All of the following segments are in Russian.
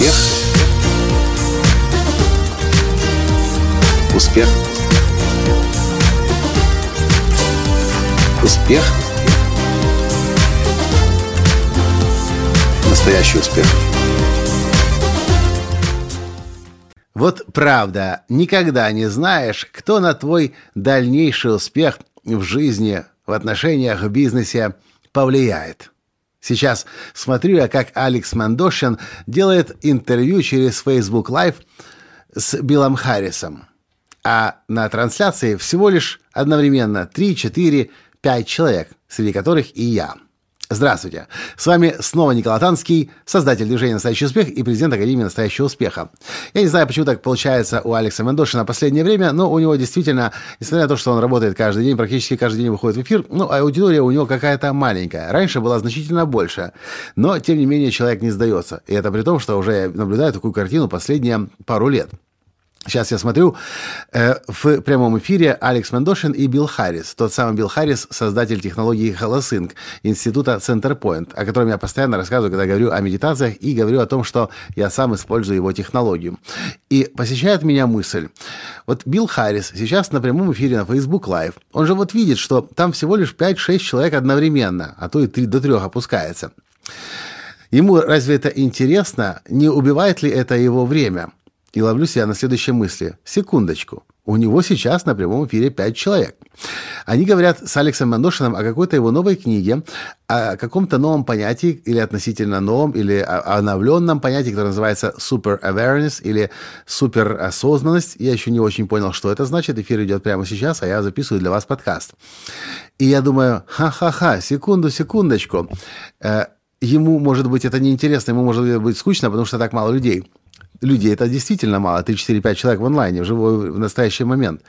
Успех. Успех. Успех. Настоящий успех. Вот правда, никогда не знаешь, кто на твой дальнейший успех в жизни, в отношениях, в бизнесе повлияет. Сейчас смотрю я, как Алекс Мандошин делает интервью через Facebook Live с Биллом Харрисом. А на трансляции всего лишь одновременно 3, 4, 5 человек, среди которых и я – Здравствуйте! С вами снова Николай Танский, создатель движения «Настоящий успех» и президент Академии «Настоящего успеха». Я не знаю, почему так получается у Алекса Мендошина в последнее время, но у него действительно, несмотря на то, что он работает каждый день, практически каждый день выходит в эфир, ну, аудитория у него какая-то маленькая. Раньше была значительно больше, но, тем не менее, человек не сдается. И это при том, что уже наблюдаю такую картину последние пару лет. Сейчас я смотрю э, в прямом эфире Алекс Мендошин и Билл Харрис. Тот самый Билл Харрис, создатель технологии HoloSync, института Centerpoint, о котором я постоянно рассказываю, когда говорю о медитациях и говорю о том, что я сам использую его технологию. И посещает меня мысль. Вот Билл Харрис сейчас на прямом эфире на Facebook Live. Он же вот видит, что там всего лишь 5-6 человек одновременно, а то и 3 до 3 опускается. Ему разве это интересно? Не убивает ли это его время? И ловлю себя на следующей мысли. Секундочку. У него сейчас на прямом эфире пять человек. Они говорят с Алексом Мандошиным о какой-то его новой книге, о каком-то новом понятии, или относительно новом, или обновленном понятии, которое называется super awareness, или суперосознанность. Я еще не очень понял, что это значит. Эфир идет прямо сейчас, а я записываю для вас подкаст. И я думаю, ха-ха-ха, секунду, секундочку. Э, ему, может быть, это неинтересно, ему, может быть, скучно, потому что так мало людей людей это действительно мало, 3, 4, 5 человек в онлайне, в живой, в настоящий момент.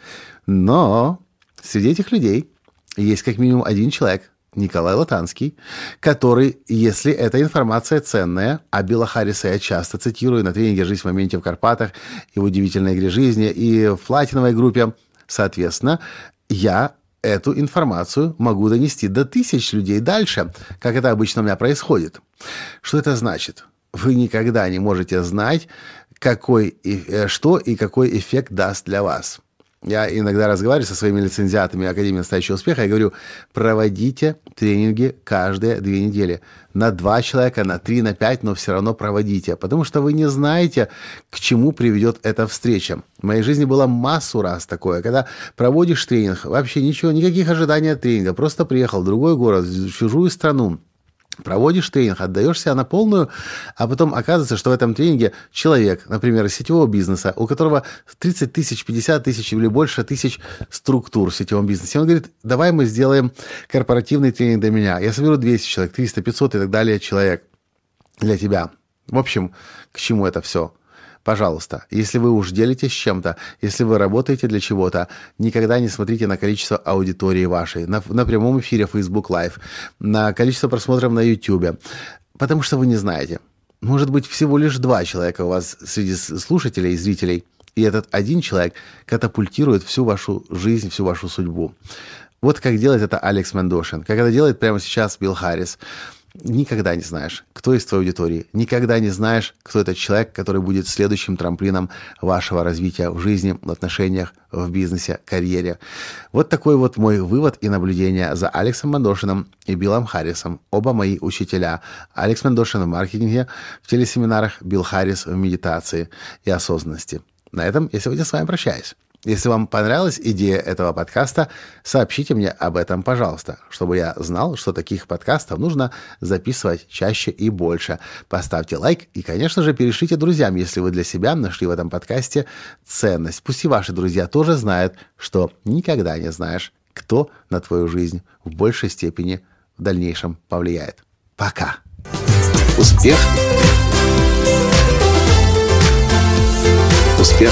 Но среди этих людей есть как минимум один человек, Николай Латанский, который, если эта информация ценная, а Билла Харриса я часто цитирую на тренинге «Жизнь в моменте в Карпатах» и в «Удивительной игре жизни», и в платиновой группе, соответственно, я эту информацию могу донести до тысяч людей дальше, как это обычно у меня происходит. Что это значит? Вы никогда не можете знать, какой, э, что и какой эффект даст для вас. Я иногда разговариваю со своими лицензиатами Академии настоящего успеха и говорю, проводите тренинги каждые две недели. На два человека, на три, на пять, но все равно проводите. Потому что вы не знаете, к чему приведет эта встреча. В моей жизни было массу раз такое, когда проводишь тренинг, вообще ничего, никаких ожиданий от тренинга, просто приехал в другой город, в чужую страну, Проводишь тренинг, отдаешь себя на полную, а потом оказывается, что в этом тренинге человек, например, из сетевого бизнеса, у которого 30 тысяч, 50 тысяч или больше тысяч структур в сетевом бизнесе. Он говорит, давай мы сделаем корпоративный тренинг для меня. Я соберу 200 человек, 300, 500 и так далее человек для тебя. В общем, к чему это все? Пожалуйста, если вы уж делитесь чем-то, если вы работаете для чего-то, никогда не смотрите на количество аудитории вашей, на, на прямом эфире Facebook Live, на количество просмотров на YouTube, потому что вы не знаете. Может быть, всего лишь два человека у вас среди слушателей и зрителей, и этот один человек катапультирует всю вашу жизнь, всю вашу судьбу. Вот как делает это Алекс Мендошин, как это делает прямо сейчас Билл Харрис. Никогда не знаешь, кто из твоей аудитории. Никогда не знаешь, кто этот человек, который будет следующим трамплином вашего развития в жизни, в отношениях, в бизнесе, карьере. Вот такой вот мой вывод и наблюдение за Алексом Мандошиным и Биллом Харрисом. Оба мои учителя. Алекс Мандошин в маркетинге, в телесеминарах, Билл Харрис в медитации и осознанности. На этом я сегодня с вами прощаюсь. Если вам понравилась идея этого подкаста, сообщите мне об этом, пожалуйста, чтобы я знал, что таких подкастов нужно записывать чаще и больше. Поставьте лайк и, конечно же, перешлите друзьям, если вы для себя нашли в этом подкасте ценность. Пусть и ваши друзья тоже знают, что никогда не знаешь, кто на твою жизнь в большей степени в дальнейшем повлияет. Пока. Успех. Успех